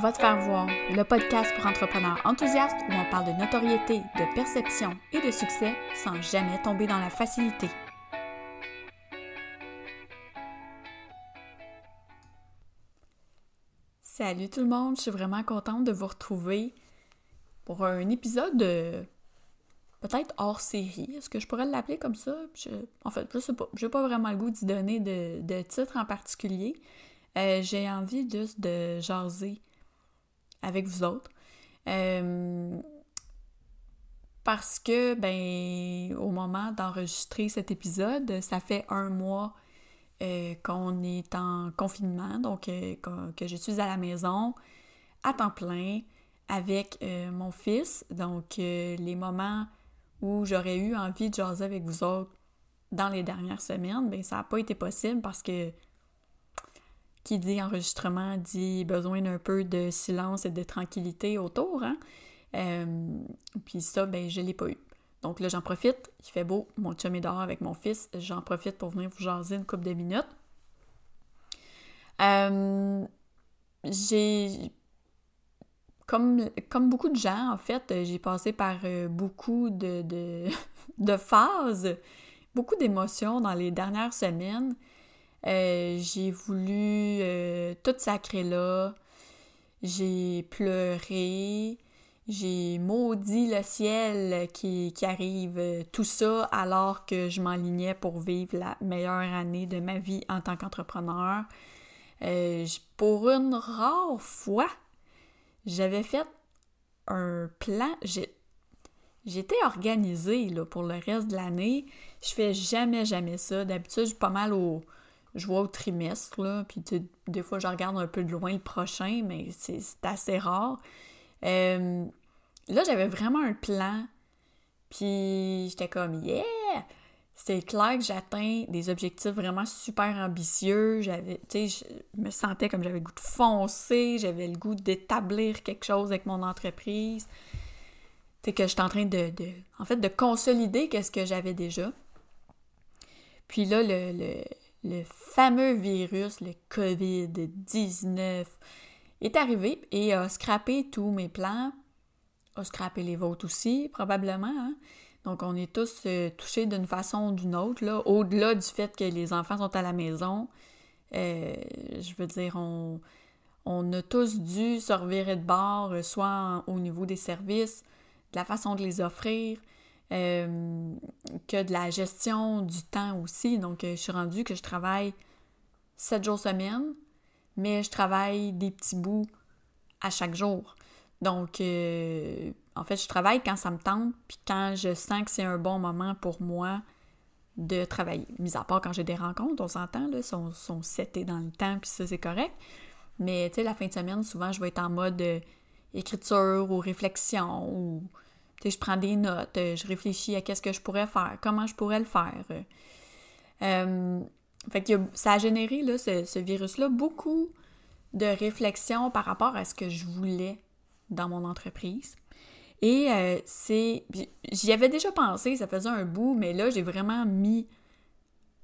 Va te faire voir, le podcast pour entrepreneurs enthousiastes où on parle de notoriété, de perception et de succès sans jamais tomber dans la facilité. Salut tout le monde, je suis vraiment contente de vous retrouver pour un épisode de peut-être hors série. Est-ce que je pourrais l'appeler comme ça? en fait, je sais pas. J'ai pas vraiment le goût d'y donner de, titre en particulier. Euh, j'ai envie juste de jaser avec vous autres. Euh, parce que, ben, au moment d'enregistrer cet épisode, ça fait un mois euh, qu'on est en confinement, donc que, je suis à la maison à temps plein avec mon fils. Donc, les moments où j'aurais eu envie de jaser avec vous autres dans les dernières semaines, bien, ça n'a pas été possible parce que qui dit enregistrement dit besoin d'un peu de silence et de tranquillité autour. Hein? Euh, puis ça, ben, je ne l'ai pas eu. Donc là, j'en profite. Il fait beau. Mon chum est dehors avec mon fils. J'en profite pour venir vous jaser une couple de minutes. Euh, j'ai comme, comme beaucoup de gens, en fait, j'ai passé par euh, beaucoup de, de, phases, beaucoup d'émotions dans les dernières semaines. Euh, j'ai voulu tout sacrer là. J'ai pleuré. J'ai maudit le ciel qui, arrive, tout ça alors que je m'enlignais pour vivre la meilleure année de ma vie en tant qu'entrepreneur. pour une rare fois, j'avais fait un plan. J'étais organisée pour le reste de l'année. Je fais jamais, jamais ça. D'habitude, je suis pas mal au. Je vois au trimestre, là, puis des fois, je regarde un peu de loin le prochain, mais c'est assez rare. Euh, là, j'avais vraiment un plan, puis j'étais comme « Yeah! » c'est clair que j'atteins des objectifs vraiment super ambitieux. J'avais, tu sais, je me sentais comme j'avais le goût de foncer, j'avais le goût d'établir quelque chose avec mon entreprise. Tu sais, que j'étais en train de, en fait, de consolider qu'est-ce que j'avais déjà. Puis là, le fameux virus, le COVID-19, est arrivé et a scrappé tous mes plans, a scrappé les vôtres aussi, probablement. Hein? Donc, on est tous euh, touchés d'une façon ou d'une autre, là, au-delà du fait que les enfants sont à la maison. Euh, je veux dire, on, on, a tous dû se revirer de bord, euh, soit au niveau des services, de la façon de les offrir, que de la gestion du temps aussi. Donc, je suis rendue que je travaille sept jours semaine, mais je travaille des petits bouts à chaque jour. Donc, euh, en fait, je travaille quand ça me tente, puis quand je sens que c'est un bon moment pour moi de travailler. Mis à part quand j'ai des rencontres, on s'entend, là, sont, sont setés dans le temps, puis ça, c'est correct. Mais, tu sais, la fin de semaine, souvent, je vais être en mode euh, écriture ou réflexion, ou, je prends des notes, euh, je réfléchis à qu'est-ce que je pourrais faire, comment je pourrais le faire. fait que ça a généré, là, ce, ce virus-là, beaucoup de réflexion par rapport à ce que je voulais dans mon entreprise. Et euh, c'est. J'y avais déjà pensé, ça faisait un bout, mais là, j'ai vraiment mis.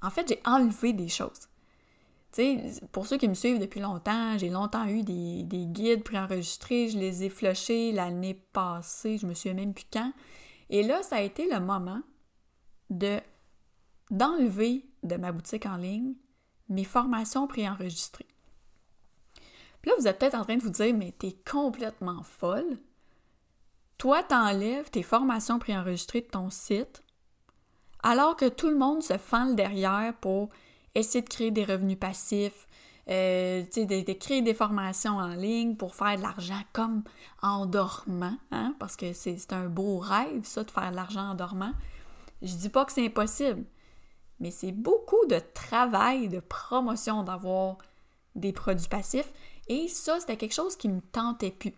En fait, j'ai enlevé des choses. Pour ceux qui me suivent depuis longtemps, j'ai longtemps eu des, des guides préenregistrés, je les ai flushés l'année passée, je me souviens même plus quand. Et là, ça a été le moment de d'enlever de ma boutique en ligne mes formations préenregistrées. Puis là, vous êtes peut-être en train de vous dire, mais t'es complètement folle. Toi, t'enlèves tes formations préenregistrées de ton site, alors que tout le monde se fend derrière pour essayer de créer des revenus passifs, euh, de, créer des formations en ligne pour faire de l'argent comme en dormant, hein, parce que c'est un beau rêve, ça, de faire de l'argent en dormant. Je dis pas que c'est impossible, mais c'est beaucoup de travail, de promotion d'avoir des produits passifs. Et ça, c'était quelque chose qui me tentait plus.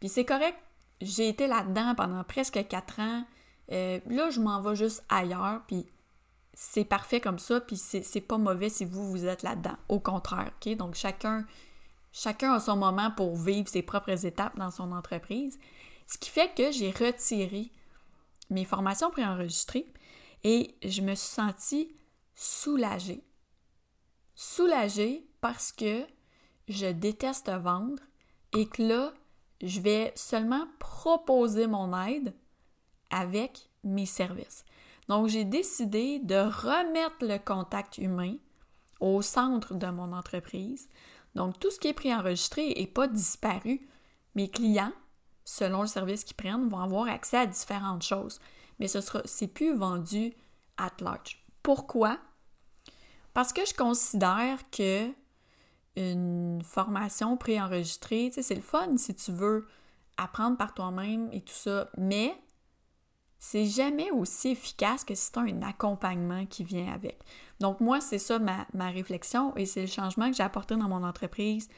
Puis c'est correct, j'ai été là-dedans pendant presque quatre ans. Euh, là, je m'en vais juste ailleurs, puis c'est parfait comme ça, puis c'est pas mauvais si vous, vous êtes là-dedans. Au contraire, OK? Donc, chacun, chacun a son moment pour vivre ses propres étapes dans son entreprise. Ce qui fait que j'ai retiré mes formations préenregistrées et je me suis sentie soulagée. Soulagée parce que je déteste vendre, et que là, je vais seulement proposer mon aide avec mes services. Donc, j'ai décidé de remettre le contact humain au centre de mon entreprise. Donc, tout ce qui est préenregistré n'est pas disparu. Mes clients, selon le service qu'ils prennent, vont avoir accès à différentes choses. Mais ce sera, c'est plus vendu at large. Pourquoi? Parce que je considère que une formation préenregistrée, c'est le fun si tu veux apprendre par toi-même et tout ça, mais c'est jamais aussi efficace que si tu as un accompagnement qui vient avec. Donc moi, c'est ça ma, ma réflexion et c'est le changement que j'ai apporté dans mon entreprise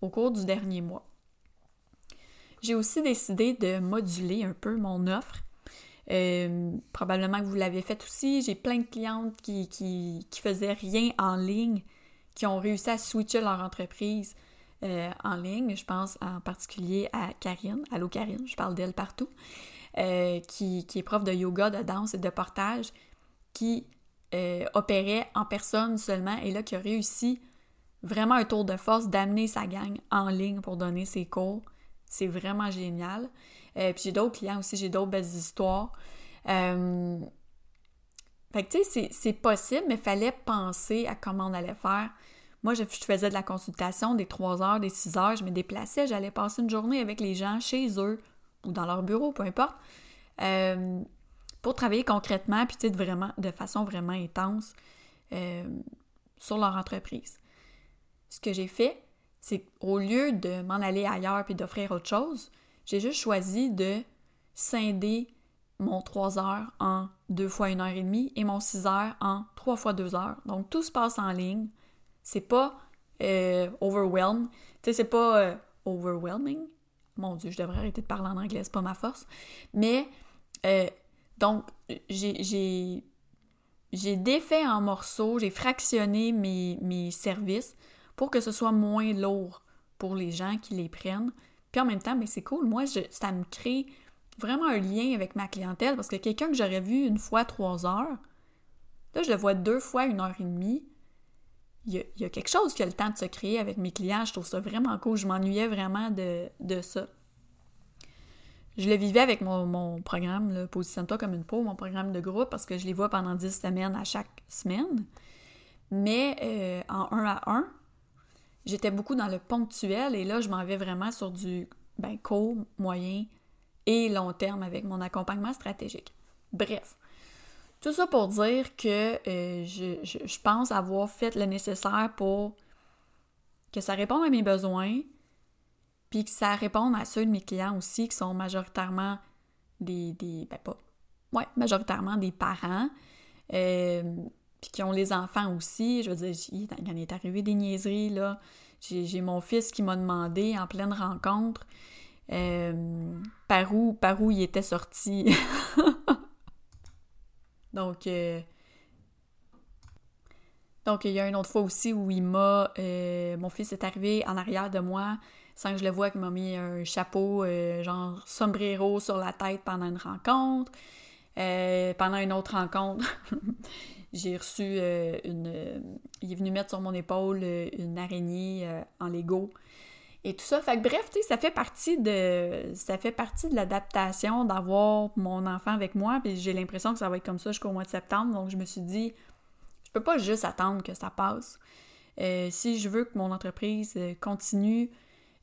au cours du dernier mois. J'ai aussi décidé de moduler un peu mon offre. Euh, probablement que vous l'avez fait aussi. J'ai plein de clientes qui, qui, qui, faisaient rien en ligne, qui ont réussi à switcher leur entreprise euh, en ligne. Je pense en particulier à Karine. Allô Karine, je parle d'elle partout. Euh, qui, qui, est prof de yoga, de danse et de portage, qui euh, opérait en personne seulement et là qui a réussi vraiment un tour de force d'amener sa gang en ligne pour donner ses cours. C'est vraiment génial. Euh, puis j'ai d'autres clients aussi, j'ai d'autres belles histoires. Fait que tu sais, c'est possible, mais fallait penser à comment on allait faire. Moi, je, faisais de la consultation des 3 heures, des 6 heures, je me déplaçais, j'allais passer une journée avec les gens chez eux ou dans leur bureau, peu importe pour travailler concrètement, puis vraiment, de façon vraiment intense euh, sur leur entreprise. Ce que j'ai fait, c'est au lieu de m'en aller ailleurs puis d'offrir autre chose, j'ai juste choisi de scinder mon 3 heures en 2 fois 1 heure et demie et mon 6 heures en 3 fois 2 heures. Donc tout se passe en ligne. C'est pas euh, overwhelm. Tu sais, c'est pas euh, overwhelming. Mon Dieu, je devrais arrêter de parler en anglais, c'est pas ma force. Mais euh, donc, j'ai défait en morceaux, j'ai fractionné mes, services pour que ce soit moins lourd pour les gens qui les prennent. Puis en même temps, mais c'est cool, moi, ça me crée vraiment un lien avec ma clientèle parce que quelqu'un que j'aurais vu une fois trois heures, là, je le vois deux fois une heure et demie. Il y, a, quelque chose qui a le temps de se créer avec mes clients. Je trouve ça vraiment cool. Je m'ennuyais vraiment de, de ça je le vivais avec mon, programme, Positionne-toi comme une peau, mon programme de groupe, parce que je les vois pendant 10 semaines à chaque semaine. Mais euh, en un à un, j'étais beaucoup dans le ponctuel et là, je m'en vais vraiment sur du ben, court, moyen et long terme avec mon accompagnement stratégique. Bref, tout ça pour dire que euh, je, je pense avoir fait le nécessaire pour que ça réponde à mes besoins, puis que ça réponde à ceux de mes clients aussi qui sont majoritairement des, des ben pas, ouais, majoritairement des parents, euh, puis qui ont les enfants aussi. Je veux dire, il en est arrivé des niaiseries, là. J'ai mon fils qui m'a demandé en pleine rencontre euh, par, où, par où il était sorti. donc, euh, donc, il y a une autre fois aussi où il m'a. mon fils est arrivé en arrière de moi sans que je le voie, qu'il m'a mis un chapeau, euh, genre sombrero sur la tête pendant une rencontre. Euh, pendant une autre rencontre, j'ai reçu euh, une. il est venu mettre sur mon épaule une araignée en Lego. Et tout ça. Fait que bref, tu sais, ça fait partie de. Ça fait partie de l'adaptation d'avoir mon enfant avec moi. Puis j'ai l'impression que ça va être comme ça jusqu'au mois de septembre. Donc je me suis dit, je peux pas juste attendre que ça passe. si je veux que mon entreprise continue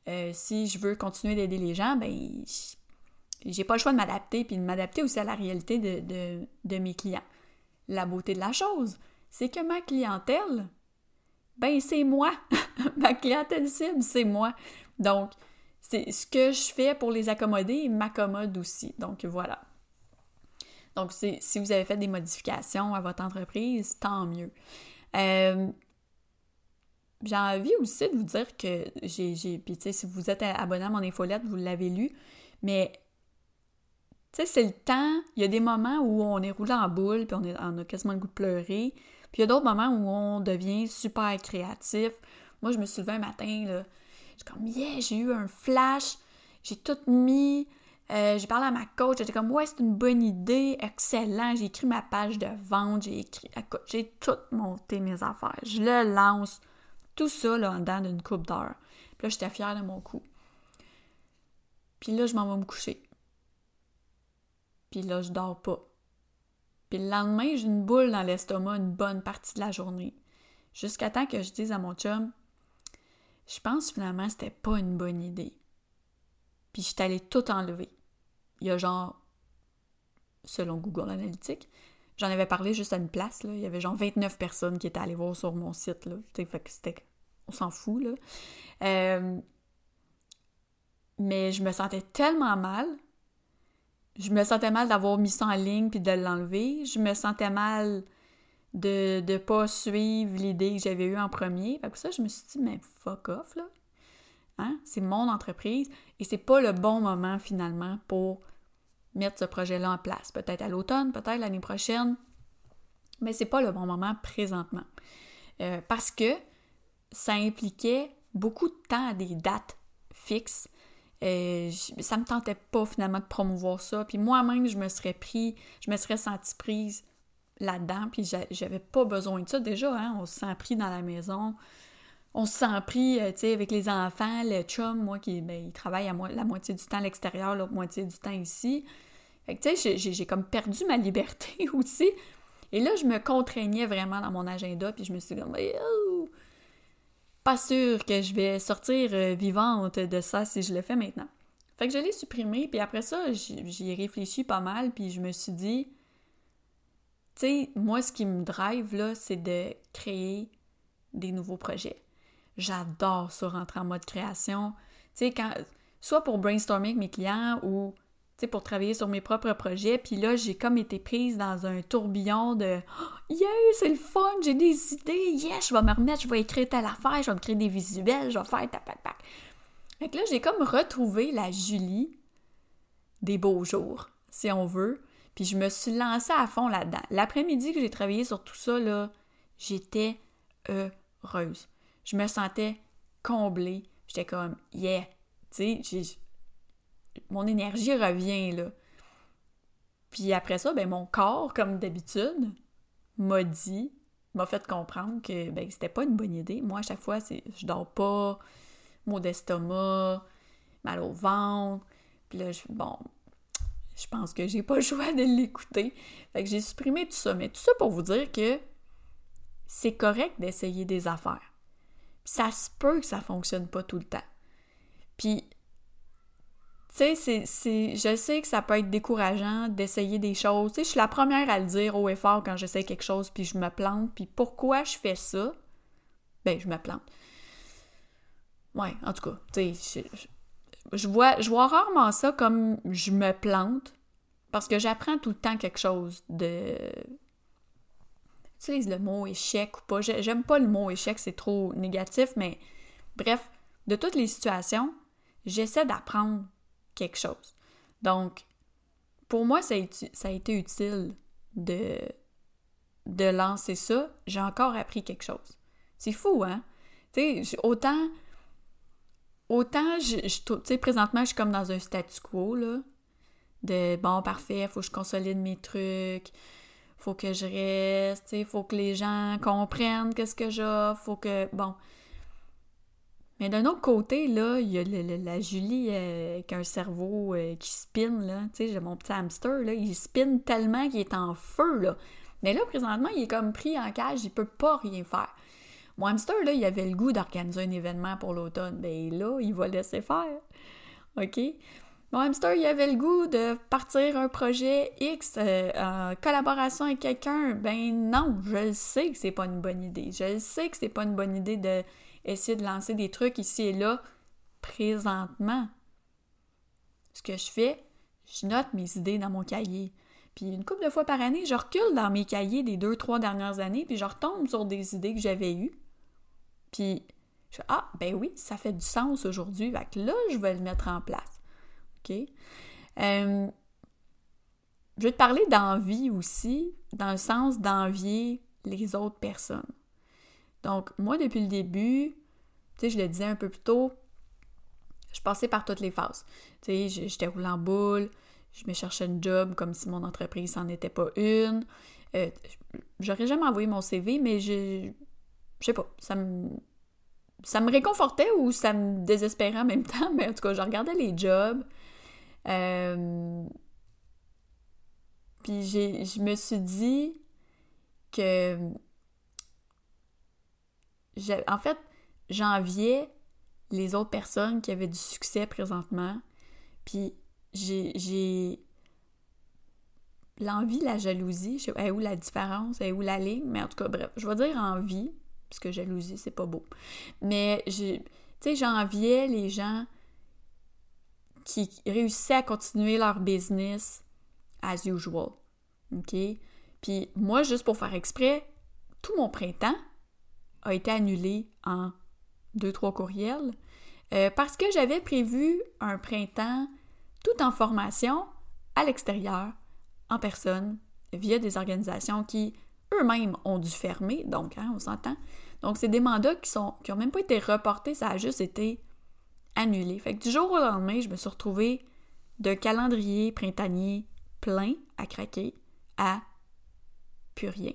euh, si je veux continuer d'aider les gens, ben j'ai pas le choix de m'adapter, puis de m'adapter aussi à la réalité de, mes clients. La beauté de la chose, c'est que ma clientèle, ben c'est moi. ma clientèle cible, c'est moi. Donc, c'est ce que je fais pour les accommoder m'accommode aussi. Donc voilà. Donc, si vous avez fait des modifications à votre entreprise, tant mieux. Euh, j'ai envie aussi de vous dire que j'ai. Puis, tu sais, si vous êtes abonné à mon infolette, vous l'avez lu. Mais, tu sais, c'est le temps. Il y a des moments où on est roulé en boule, puis on, a quasiment le goût de pleurer. Puis, il y a d'autres moments où on devient super créatif. Moi, je me suis levée un matin, là. J'ai comme, yeah, j'ai eu un flash. J'ai tout mis. Euh, j'ai parlé à ma coach, j'étais comme ouais, c'est une bonne idée, excellent. J'ai écrit ma page de vente, j'ai écrit, j'ai tout monté mes affaires. Je le lance. Tout ça, là, en dedans d'une coupe d'heure. Puis là, j'étais fière de mon coup. Puis là, je m'en vais me coucher. Puis là, je dors pas. Puis le lendemain, j'ai une boule dans l'estomac une bonne partie de la journée. Jusqu'à temps que je dise à mon chum, je pense finalement que c'était pas une bonne idée. Puis je suis allée tout enlever. Il y a genre, selon Google Analytics, j'en avais parlé juste à une place. Il y avait genre 29 personnes qui étaient allées voir sur mon site, là. fait que c'était... On s'en fout, là. Euh, mais je me sentais tellement mal. Je me sentais mal d'avoir mis ça en ligne puis de l'enlever. Je me sentais mal de ne pas suivre l'idée que j'avais eue en premier. Fait que ça, je me suis dit, mais fuck off, là. Hein? C'est mon entreprise et c'est pas le bon moment finalement pour mettre ce projet-là en place. Peut-être à l'automne, peut-être l'année prochaine, mais c'est pas le bon moment présentement. Euh, parce que ça impliquait beaucoup de temps à des dates fixes. Euh, ça me tentait pas finalement de promouvoir ça. Puis moi-même, je me serais pris, je me serais sentie prise là-dedans, puis j'avais pas besoin de ça. Déjà, hein, on se sent pris dans la maison, on se sent pris, euh, tu sais, avec les enfants, le chum, moi, qui ben, il travaille à la moitié du temps à l'extérieur, l'autre moitié du temps ici. Tu sais, j'ai comme perdu ma liberté aussi. Et là, je me contraignais vraiment dans mon agenda, puis je me suis dit, pas sûr que je vais sortir euh, vivante de ça si je le fais maintenant. Fait que je l'ai supprimé, puis après ça, j'y ai réfléchi pas mal, puis je me suis dit, tu sais, moi, ce qui me drive, là, c'est de créer des nouveaux projets. J'adore ça, rentrer en mode création. Tu sais, soit pour brainstormer avec mes clients ou pour travailler sur mes propres projets. Puis là, j'ai comme été prise dans un tourbillon de oh, Yeah, c'est le fun, j'ai des idées, yes, je vais me remettre, je vais écrire telle affaire, je vais me créer des visuels, je vais faire tac, tac, tac. Fait que là, j'ai comme retrouvé la Julie des beaux jours, si on veut. Puis je me suis lancée à fond là-dedans. L'après-midi que j'ai travaillé sur tout ça, là, j'étais heureuse. Je me sentais comblée. J'étais comme, yeah, tu sais, mon énergie revient, là. Puis après ça, ben mon corps, comme d'habitude, m'a dit, m'a fait comprendre que ben, c'était pas une bonne idée. Moi, à chaque fois, je dors pas, maux d'estomac, mal au ventre. Puis là, je, bon, je pense que j'ai pas le choix de l'écouter. Fait que j'ai supprimé tout ça. Mais tout ça pour vous dire que c'est correct d'essayer des affaires. ça se peut que ça fonctionne pas tout le temps. Puis, tu sais, c'est, je sais que ça peut être décourageant d'essayer des choses. Tu sais, je suis la première à le dire haut et fort quand j'essaie quelque chose, puis je me plante. Puis pourquoi je fais ça? Ben, je me plante. Ouais, en tout cas, tu sais, je vois, je vois rarement ça comme je me plante parce que j'apprends tout le temps quelque chose de. Utilise le mot échec ou pas. J'aime pas le mot échec, c'est trop négatif, mais bref, de toutes les situations, j'essaie d'apprendre quelque chose. Donc, pour moi, ça a, été utile de, de lancer ça. J'ai encore appris quelque chose. C'est fou, hein? Tu sais, autant autant, je, tu sais, présentement, je suis comme dans un statu quo, là, de bon, parfait, faut que je consolide mes trucs, faut que je reste, tu sais, faut que les gens comprennent qu'est-ce que j'ai, faut que, bon. Mais d'un autre côté, là, il y a la Julie euh, qui a un cerveau euh, qui spin, là, tu sais, j'ai mon petit hamster, là, il spin tellement qu'il est en feu, là. Mais là, présentement, il est comme pris en cage, il peut pas rien faire. Mon hamster, là, il avait le goût d'organiser un événement pour l'automne. Ben là, il va laisser faire. OK? Mon hamster, il avait le goût de partir un projet X euh, en collaboration avec quelqu'un. Ben non, je sais que c'est pas une bonne idée. Je sais que c'est pas une bonne idée d'essayer de lancer des trucs ici et là présentement. Ce que je fais, je note mes idées dans mon cahier. Puis une couple de fois par année, je recule dans mes cahiers des deux, trois dernières années, puis je retombe sur des idées que j'avais eues. Puis, je fais, ah, ben oui, ça fait du sens aujourd'hui. Là, je vais le mettre en place. OK? Euh, je vais te parler d'envie aussi, dans le sens d'envier les autres personnes. Donc, moi, depuis le début, tu sais, je le disais un peu plus tôt, je passais par toutes les phases. Tu sais, j'étais roulé en boule, je me cherchais un job comme si mon entreprise n'en était pas une. Euh, j'aurais jamais envoyé mon CV, mais je, je sais pas, ça me, ça me réconfortait ou ça me désespérait en même temps, mais en tout cas, je regardais les jobs, Euh, puis je me suis dit que. En fait, j'enviais les autres personnes qui avaient du succès présentement. Puis j'ai l'envie, la jalousie, je sais où la différence, est où la ligne, mais en tout cas, bref, je vais dire envie, parce que jalousie, c'est pas beau. Mais, tu sais, j'enviais les gens qui réussissaient à continuer leur business as usual. OK? Puis moi, juste pour faire exprès, tout mon printemps a été annulé en deux, trois courriels euh, parce que j'avais prévu un printemps tout en formation à l'extérieur, en personne, via des organisations qui eux-mêmes ont dû fermer, donc hein, on s'entend. Donc c'est des mandats qui sont qui ont même pas été reportés, ça a juste été annulé. Fait que du jour au lendemain, je me suis retrouvée d'un calendrier printanier plein à craquer à plus rien.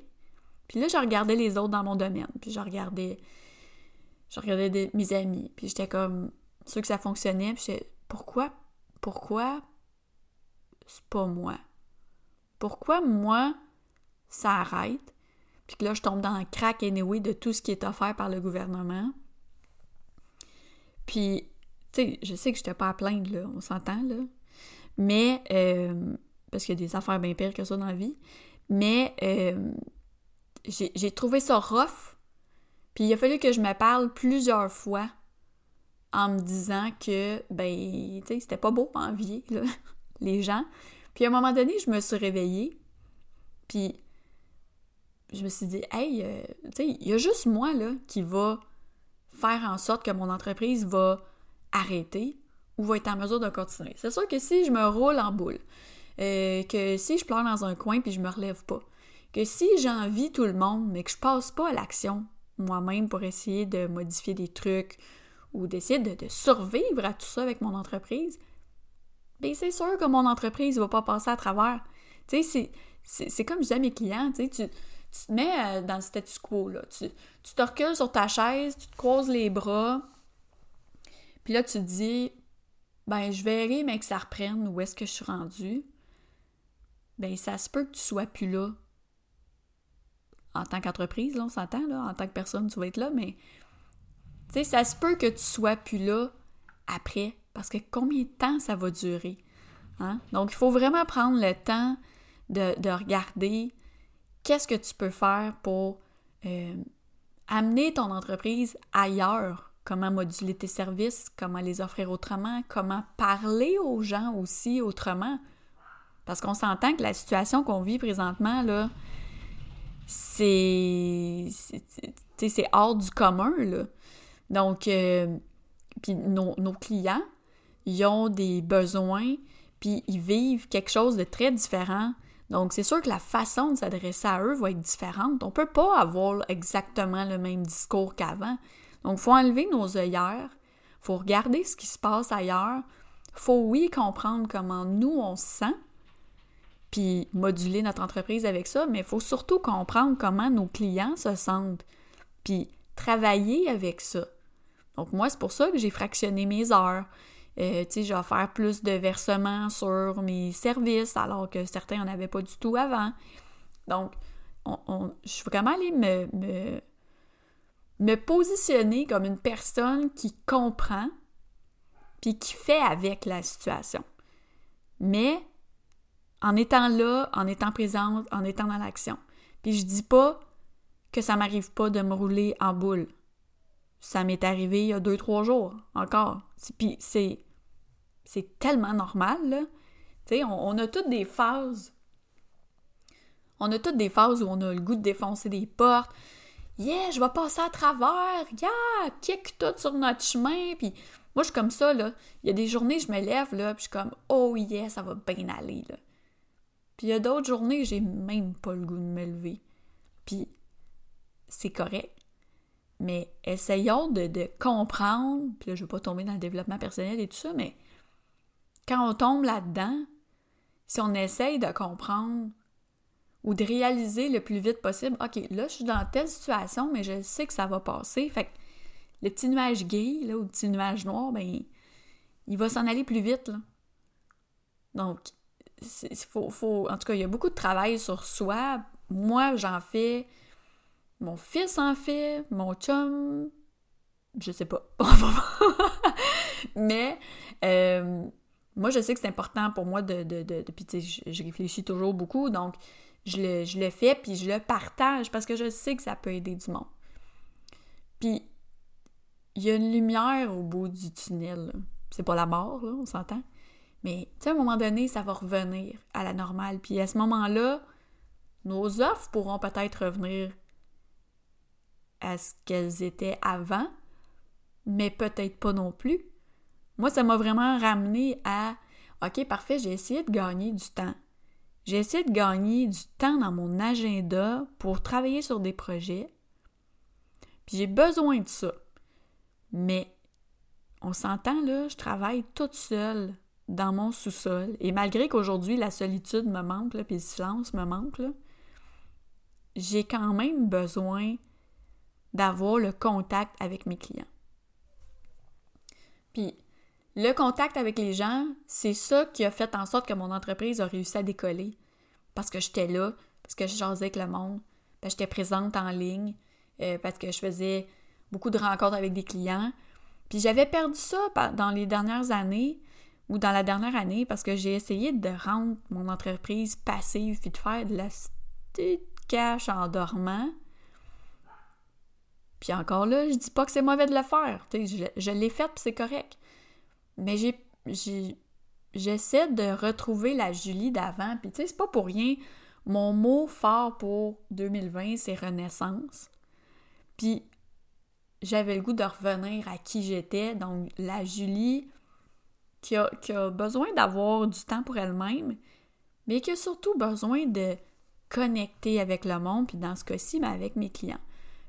Puis là, je regardais les autres dans mon domaine, puis je regardais je regardais mes amis, puis j'étais comme sûr que ça fonctionnait, puis j'étais pourquoi pourquoi c'est pas moi? Pourquoi moi, ça arrête? Puis que là, je tombe dans le crack anyway de tout ce qui est offert par le gouvernement. Puis, tu sais, je sais que je n'étais pas à plaindre, là, on s'entend, là. Mais, euh, parce qu'il y a des affaires bien pires que ça dans la vie. Mais, euh, j'ai trouvé ça rough. Puis il a fallu que je me parle plusieurs fois en me disant que, ben, tu sais, c'était pas beau envier, là, les gens. Puis à un moment donné, je me suis réveillée, puis je me suis dit, hey, euh, tu sais, il y a juste moi, là, qui va faire en sorte que mon entreprise va arrêter ou va être en mesure de continuer. C'est sûr que si je me roule en boule, euh, que si je pleure dans un coin puis je me relève pas, que si j'envie tout le monde mais que je passe pas à l'action moi-même pour essayer de modifier des trucs ou d'essayer de, survivre à tout ça avec mon entreprise, bien c'est sûr que mon entreprise va pas passer à travers. Tu sais, c'est comme je dis à mes clients, tu, tu te mets euh, dans le statu quo, là. Tu, tu te recules sur ta chaise, tu te croises les bras, puis là, tu te dis, ben, je verrai, mais que ça reprenne où est-ce que je suis rendue. Ben, ça se peut que tu sois plus là. En tant qu'entreprise, là, on s'entend, là. En tant que personne, tu vas être là, mais, tu sais, ça se peut que tu sois plus là après. Parce que combien de temps ça va durer? Hein? Donc, il faut vraiment prendre le temps de, regarder qu'est-ce que tu peux faire pour euh, amener ton entreprise ailleurs, comment moduler tes services, comment les offrir autrement, comment parler aux gens aussi autrement. Parce qu'on s'entend que la situation qu'on vit présentement, là, c'est. C'est hors du commun, là. Donc, euh, nos, clients, ils ont des besoins, puis ils vivent quelque chose de très différent. Donc, c'est sûr que la façon de s'adresser à eux va être différente. On peut pas avoir exactement le même discours qu'avant. Donc, faut enlever nos œillères, il faut regarder ce qui se passe ailleurs, il faut, oui, comprendre comment nous, on se sent, puis moduler notre entreprise avec ça, mais il faut surtout comprendre comment nos clients se sentent, puis travailler avec ça. Donc moi, c'est pour ça que j'ai fractionné mes heures. Euh, tu sais, vais faire plus de versements sur mes services, alors que certains n'en avaient pas du tout avant. Donc, je suis vraiment aller me, me, me, positionner comme une personne qui comprend puis qui fait avec la situation. Mais en étant là, en étant présente, en étant dans l'action. Puis je dis pas que ça m'arrive pas de me rouler en boule. Ça m'est arrivé il y a deux, trois jours encore. Puis c'est, c'est tellement normal, là. Tu on, a toutes des phases. On a toutes des phases où on a le goût de défoncer des portes. Yeah, je vais passer à travers. Yeah, kick tout sur notre chemin. Puis moi, je suis comme ça, là. Il y a des journées, je me lève, là, puis je suis comme, oh yeah, ça va bien aller, là. Puis il y a d'autres journées, j'ai même pas le goût de me lever. Puis c'est correct. Mais essayons de, comprendre, puis là, je ne veux pas tomber dans le développement personnel et tout ça, mais quand on tombe là-dedans, si on essaye de comprendre ou de réaliser le plus vite possible, OK, là, je suis dans telle situation, mais je sais que ça va passer. Fait que le petit nuage gris, là, ou le petit nuage noir, ben, il va s'en aller plus vite, là. Donc, faut, faut, en tout cas, il y a beaucoup de travail sur soi. Moi, j'en fais. Mon fils en fait. Mon chum. Je sais pas. Mais euh, moi, je sais que c'est important pour moi de. de, de, puis, tu sais, je, réfléchis toujours beaucoup. Donc, je le, je le fais, puis je le partage parce que je sais que ça peut aider du monde. Puis, il y a une lumière au bout du tunnel. C'est pas la mort, là, on s'entend? Mais, tu sais, à un moment donné, ça va revenir à la normale. Puis à ce moment-là, nos offres pourront peut-être revenir à ce qu'elles étaient avant, mais peut-être pas non plus. Moi, ça m'a vraiment ramené à OK, parfait, j'ai essayé de gagner du temps. J'ai essayé de gagner du temps dans mon agenda pour travailler sur des projets. Puis j'ai besoin de ça. Mais on s'entend là, je travaille toute seule dans mon sous-sol. Et malgré qu'aujourd'hui la solitude me manque, puis le silence me manque, j'ai quand même besoin d'avoir le contact avec mes clients. Puis le contact avec les gens, c'est ça qui a fait en sorte que mon entreprise a réussi à décoller. Parce que j'étais là, parce que je jasais avec le monde, parce que j'étais présente en ligne, euh, parce que je faisais beaucoup de rencontres avec des clients. Puis j'avais perdu ça dans les dernières années ou dans la dernière année parce que j'ai essayé de rendre mon entreprise passive puis de faire de la cash en dormant. Puis encore là, je dis pas que c'est mauvais de le faire. Je, je l'ai fait puis c'est correct. Mais j'ai, j'essaie de retrouver la Julie d'avant. Puis tu sais, c'est pas pour rien. Mon mot fort pour 2020, c'est renaissance. Puis j'avais le goût de revenir à qui j'étais. Donc, la Julie qui a, besoin d'avoir du temps pour elle-même, mais qui a surtout besoin de connecter avec le monde, puis dans ce cas-ci, mais avec mes clients.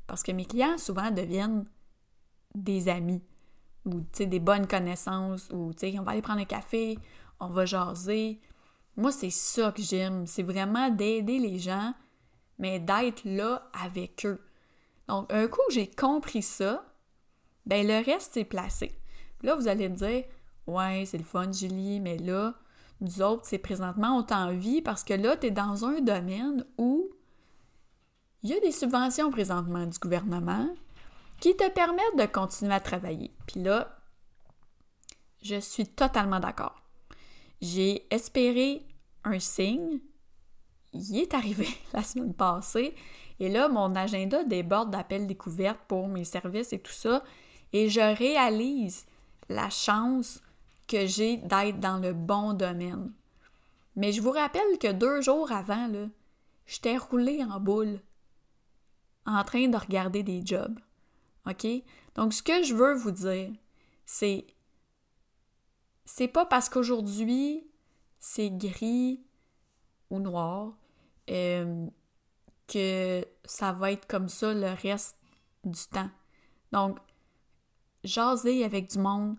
Parce que mes clients, souvent, deviennent des amis ou des bonnes connaissances, ou on va aller prendre un café, on va jaser. Moi, c'est ça que j'aime. C'est vraiment d'aider les gens, mais d'être là avec eux. Donc, un coup j'ai compris ça, ben le reste c'est placé. Là, vous allez dire, ouais, c'est le fun, Julie, mais là, nous autres, c'est présentement, on t'envie parce que là, tu es dans un domaine où il y a des subventions présentement du gouvernement qui te permettent de continuer à travailler. Puis là, je suis totalement d'accord. J'ai espéré un signe. Il est arrivé la semaine passée et là, mon agenda déborde d'appels découvertes pour mes services et tout ça. Et je réalise la chance que j'ai d'être dans le bon domaine. Mais je vous rappelle que deux jours avant, j'étais roulée en boule en train de regarder des jobs. OK? Donc, ce que je veux vous dire, c'est c'est pas parce qu'aujourd'hui c'est gris ou noir euh, que ça va être comme ça le reste du temps. Donc, jaser avec du monde.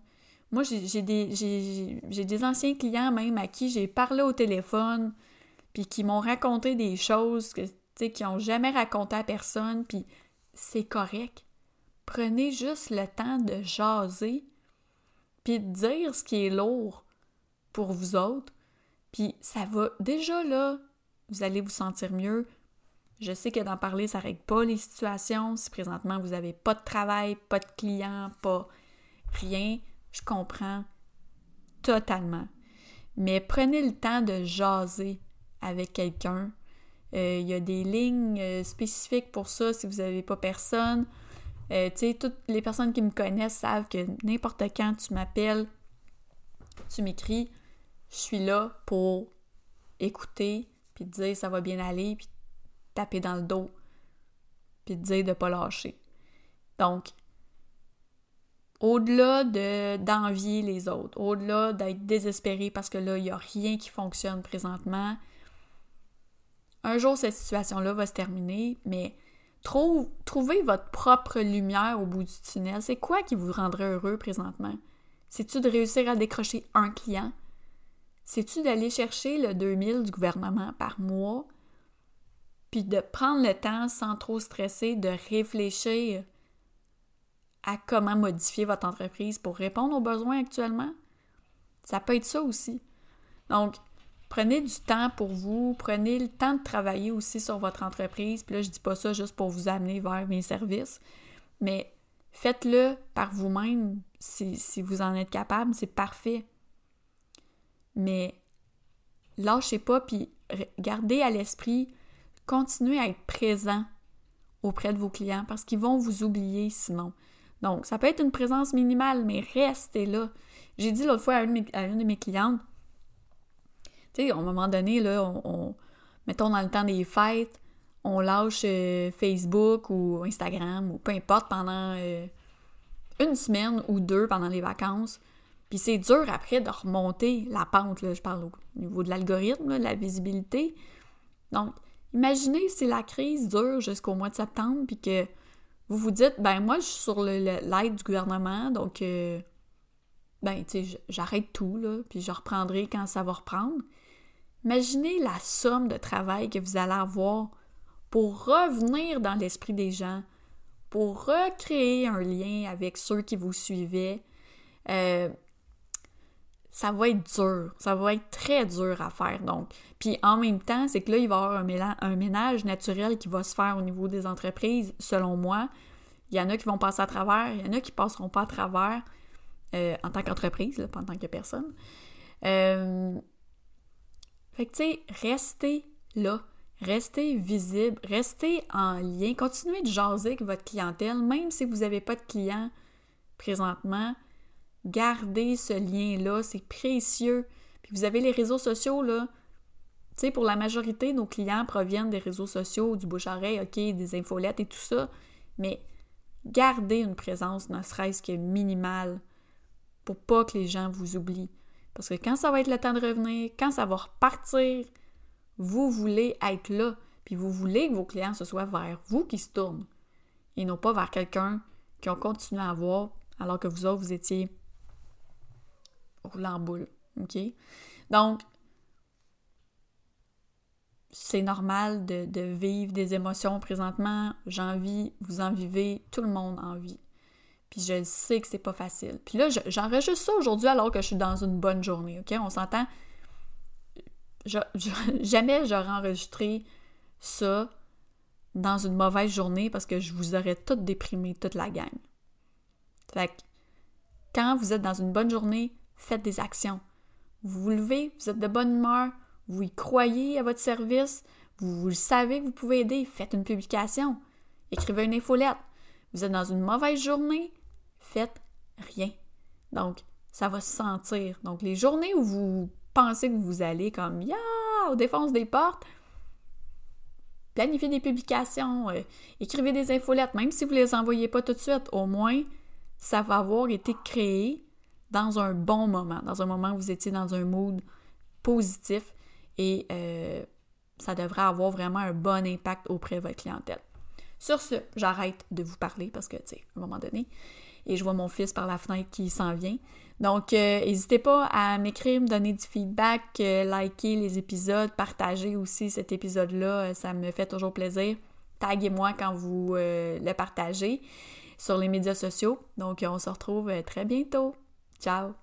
Moi, j'ai des, des anciens clients même à qui j'ai parlé au téléphone, puis qui m'ont raconté des choses que, qu'ils n'ont jamais raconté à personne, puis c'est correct. Prenez juste le temps de jaser, puis de dire ce qui est lourd pour vous autres, puis ça va déjà là, vous allez vous sentir mieux, je sais que d'en parler, ça règle pas les situations. Si présentement vous n'avez pas de travail, pas de clients, pas rien, je comprends totalement. Mais prenez le temps de jaser avec quelqu'un. Euh, il y a des lignes euh, spécifiques pour ça si vous n'avez pas personne. Euh, tu sais, toutes les personnes qui me connaissent savent que n'importe quand tu m'appelles, tu m'écris, je suis là pour écouter, puis te dire ça va bien aller, puis taper dans le dos, puis te dire de ne pas lâcher. Donc, au-delà de, d'envier les autres, au-delà d'être désespéré parce que là, il n'y a rien qui fonctionne présentement, un jour, cette situation-là va se terminer, mais trouve, trouvez votre propre lumière au bout du tunnel. C'est quoi qui vous rendrait heureux présentement? C'est-tu de réussir à décrocher un client? C'est-tu d'aller chercher le 2000 du gouvernement par mois? puis de prendre le temps sans trop stresser, de réfléchir à comment modifier votre entreprise pour répondre aux besoins actuellement? Ça peut être ça aussi. Donc, prenez du temps pour vous, prenez le temps de travailler aussi sur votre entreprise. Puis là, je dis pas ça juste pour vous amener vers mes services, mais faites-le par vous-même si, si, vous en êtes capable, c'est parfait. Mais lâchez pas, puis gardez à l'esprit, continuez à être présent auprès de vos clients parce qu'ils vont vous oublier sinon. Donc, ça peut être une présence minimale, mais restez là. J'ai dit l'autre fois à une, de mes clientes, tu sais, à un moment donné, là, on, mettons dans le temps des fêtes, on lâche euh, Facebook ou Instagram ou peu importe pendant euh, une semaine ou deux pendant les vacances. Puis c'est dur après de remonter la pente, là, je parle au niveau de l'algorithme, de la visibilité. Donc, imaginez si la crise dure jusqu'au mois de septembre, puis que vous vous dites, ben moi, je suis sur l'aide du gouvernement, donc, euh, ben, tu sais, j'arrête tout, là, puis je reprendrai quand ça va reprendre. Imaginez la somme de travail que vous allez avoir pour revenir dans l'esprit des gens, pour recréer un lien avec ceux qui vous suivaient. Euh, ça va être dur, ça va être très dur à faire. Donc, puis en même temps, c'est que là, il va y avoir un, ménage naturel qui va se faire au niveau des entreprises, selon moi. Il y en a qui vont passer à travers, il y en a qui passeront pas à travers euh, en tant qu'entreprise, pas en tant que personne. Euh, fait que, tu sais, restez là, restez visible, restez en lien, continuez de jaser avec votre clientèle, même si vous n'avez pas de clients présentement Gardez ce lien-là, c'est précieux. Puis vous avez les réseaux sociaux, là. Tu sais, pour la majorité, nos clients proviennent des réseaux sociaux, du bouche-oreille, OK, des infolettes et tout ça. Mais gardez une présence, ne serait-ce que minimale, pour pas que les gens vous oublient. Parce que quand ça va être le temps de revenir, quand ça va repartir, vous voulez être là. Puis vous voulez que vos clients, ce soit vers vous qui se tournent. Et non pas vers quelqu'un qui ont continué à voir alors que vous autres, vous étiez rouler en boule. OK? Donc, c'est normal de, vivre des émotions présentement. J'en vis, vous en vivez, tout le monde en vit. Puis je sais que c'est pas facile. Puis là, j'enregistre ça aujourd'hui alors que je suis dans une bonne journée, OK? On s'entend? jamais j'aurais enregistré ça dans une mauvaise journée parce que je vous aurais tout déprimé, toute la gang. Fait que quand vous êtes dans une bonne journée, faites des actions. Vous vous levez, vous êtes de bonne humeur, vous y croyez à votre service, vous, le savez que vous pouvez aider, faites une publication, écrivez une infolette. Vous êtes dans une mauvaise journée, faites rien. Donc, ça va se sentir. Donc, les journées où vous pensez que vous allez comme ya aux défenses des portes, planifiez des publications, euh, écrivez des infolettes, même si vous ne les envoyez pas tout de suite, au moins ça va avoir été créé dans un bon moment, dans un moment où vous étiez dans un mood positif et euh, ça devrait avoir vraiment un bon impact auprès de votre clientèle. Sur ce, j'arrête de vous parler parce que, tu sais, à un moment donné, et je vois mon fils par la fenêtre qui s'en vient. Donc, euh, n'hésitez pas à m'écrire, me donner du feedback, euh, liker les épisodes, partager aussi cet épisode-là, ça me fait toujours plaisir. Taguez-moi quand vous le partagez sur les médias sociaux. Donc, on se retrouve très bientôt. Ciao